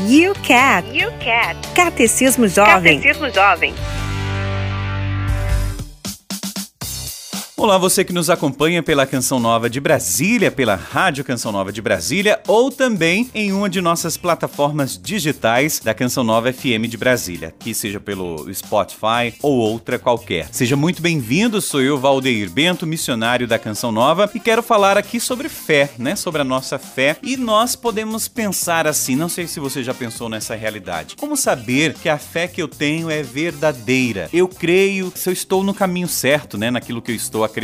You Cat. You Cat. Catecismo Jovem. Catecismo Jovem. Olá, você que nos acompanha pela Canção Nova de Brasília, pela Rádio Canção Nova de Brasília ou também em uma de nossas plataformas digitais da Canção Nova FM de Brasília, que seja pelo Spotify ou outra qualquer. Seja muito bem-vindo, sou eu, Valdeir Bento, missionário da Canção Nova, e quero falar aqui sobre fé, né? Sobre a nossa fé. E nós podemos pensar assim, não sei se você já pensou nessa realidade. Como saber que a fé que eu tenho é verdadeira? Eu creio se eu estou no caminho certo, né? Naquilo que eu estou.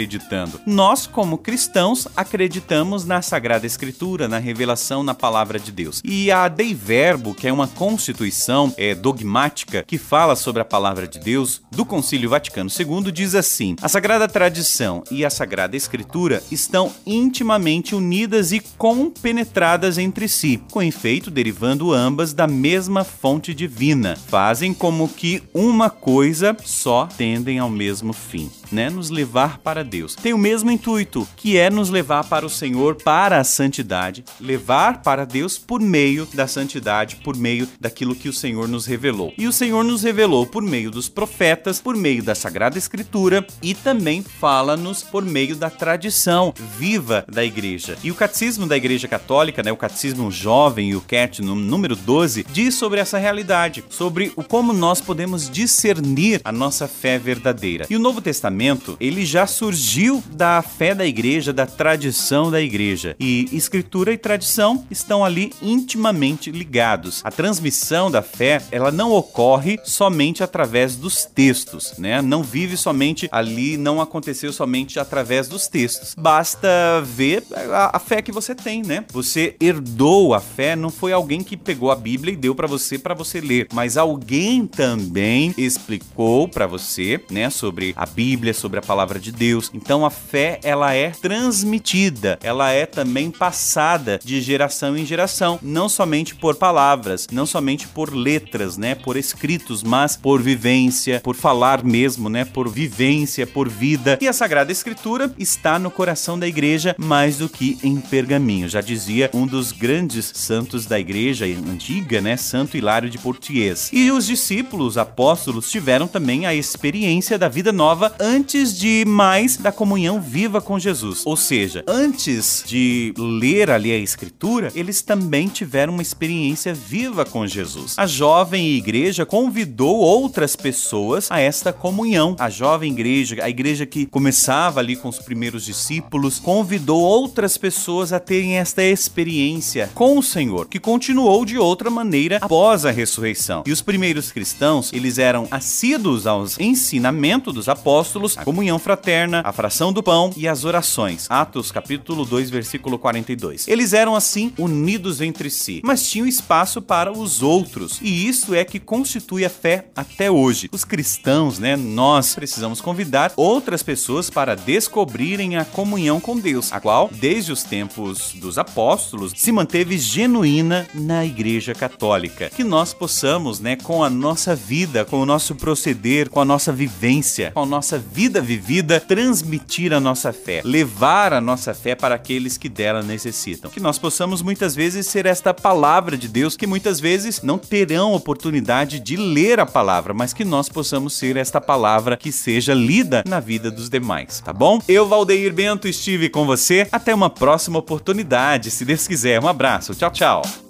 Nós, como cristãos, acreditamos na Sagrada Escritura, na revelação, na palavra de Deus. E a Dei Verbo, que é uma constituição é, dogmática que fala sobre a palavra de Deus, do Concílio Vaticano II, diz assim: a Sagrada Tradição e a Sagrada Escritura estão intimamente unidas e compenetradas entre si, com efeito derivando ambas da mesma fonte divina. Fazem como que uma coisa só tendem ao mesmo fim, né? Nos levar para para Deus. Tem o mesmo intuito, que é nos levar para o Senhor, para a santidade, levar para Deus por meio da santidade, por meio daquilo que o Senhor nos revelou. E o Senhor nos revelou por meio dos profetas, por meio da Sagrada Escritura e também fala-nos por meio da tradição viva da igreja. E o catecismo da Igreja Católica, né, o catecismo jovem e o CAT no número 12, diz sobre essa realidade, sobre o como nós podemos discernir a nossa fé verdadeira. E o Novo Testamento, ele já surgiu da fé da igreja, da tradição da igreja. E escritura e tradição estão ali intimamente ligados. A transmissão da fé, ela não ocorre somente através dos textos, né? Não vive somente ali, não aconteceu somente através dos textos. Basta ver a, a fé que você tem, né? Você herdou a fé, não foi alguém que pegou a Bíblia e deu para você para você ler, mas alguém também explicou para você, né, sobre a Bíblia, sobre a palavra de Deus Deus. Então a fé ela é transmitida, ela é também passada de geração em geração, não somente por palavras, não somente por letras, né, por escritos, mas por vivência, por falar mesmo, né, por vivência, por vida. E a Sagrada Escritura está no coração da igreja mais do que em pergaminho. Já dizia um dos grandes santos da igreja antiga, né, Santo Hilário de Portiers. E os discípulos, apóstolos tiveram também a experiência da vida nova antes de mais mais da comunhão viva com Jesus. Ou seja, antes de ler ali a Escritura, eles também tiveram uma experiência viva com Jesus. A jovem igreja convidou outras pessoas a esta comunhão. A jovem igreja, a igreja que começava ali com os primeiros discípulos, convidou outras pessoas a terem esta experiência com o Senhor, que continuou de outra maneira após a ressurreição. E os primeiros cristãos, eles eram assíduos aos ensinamentos dos apóstolos, a comunhão fraterna, a fração do pão e as orações. Atos capítulo 2, versículo 42. Eles eram assim unidos entre si, mas tinham espaço para os outros. E isso é que constitui a fé até hoje. Os cristãos, né, nós precisamos convidar outras pessoas para descobrirem a comunhão com Deus, a qual, desde os tempos dos apóstolos, se manteve genuína na Igreja Católica. Que nós possamos, né, com a nossa vida, com o nosso proceder, com a nossa vivência, com a nossa vida vivida, transmitir a nossa fé, levar a nossa fé para aqueles que dela necessitam. Que nós possamos muitas vezes ser esta palavra de Deus que muitas vezes não terão oportunidade de ler a palavra, mas que nós possamos ser esta palavra que seja lida na vida dos demais, tá bom? Eu, Valdeir Bento, estive com você. Até uma próxima oportunidade, se Deus quiser. Um abraço. Tchau, tchau.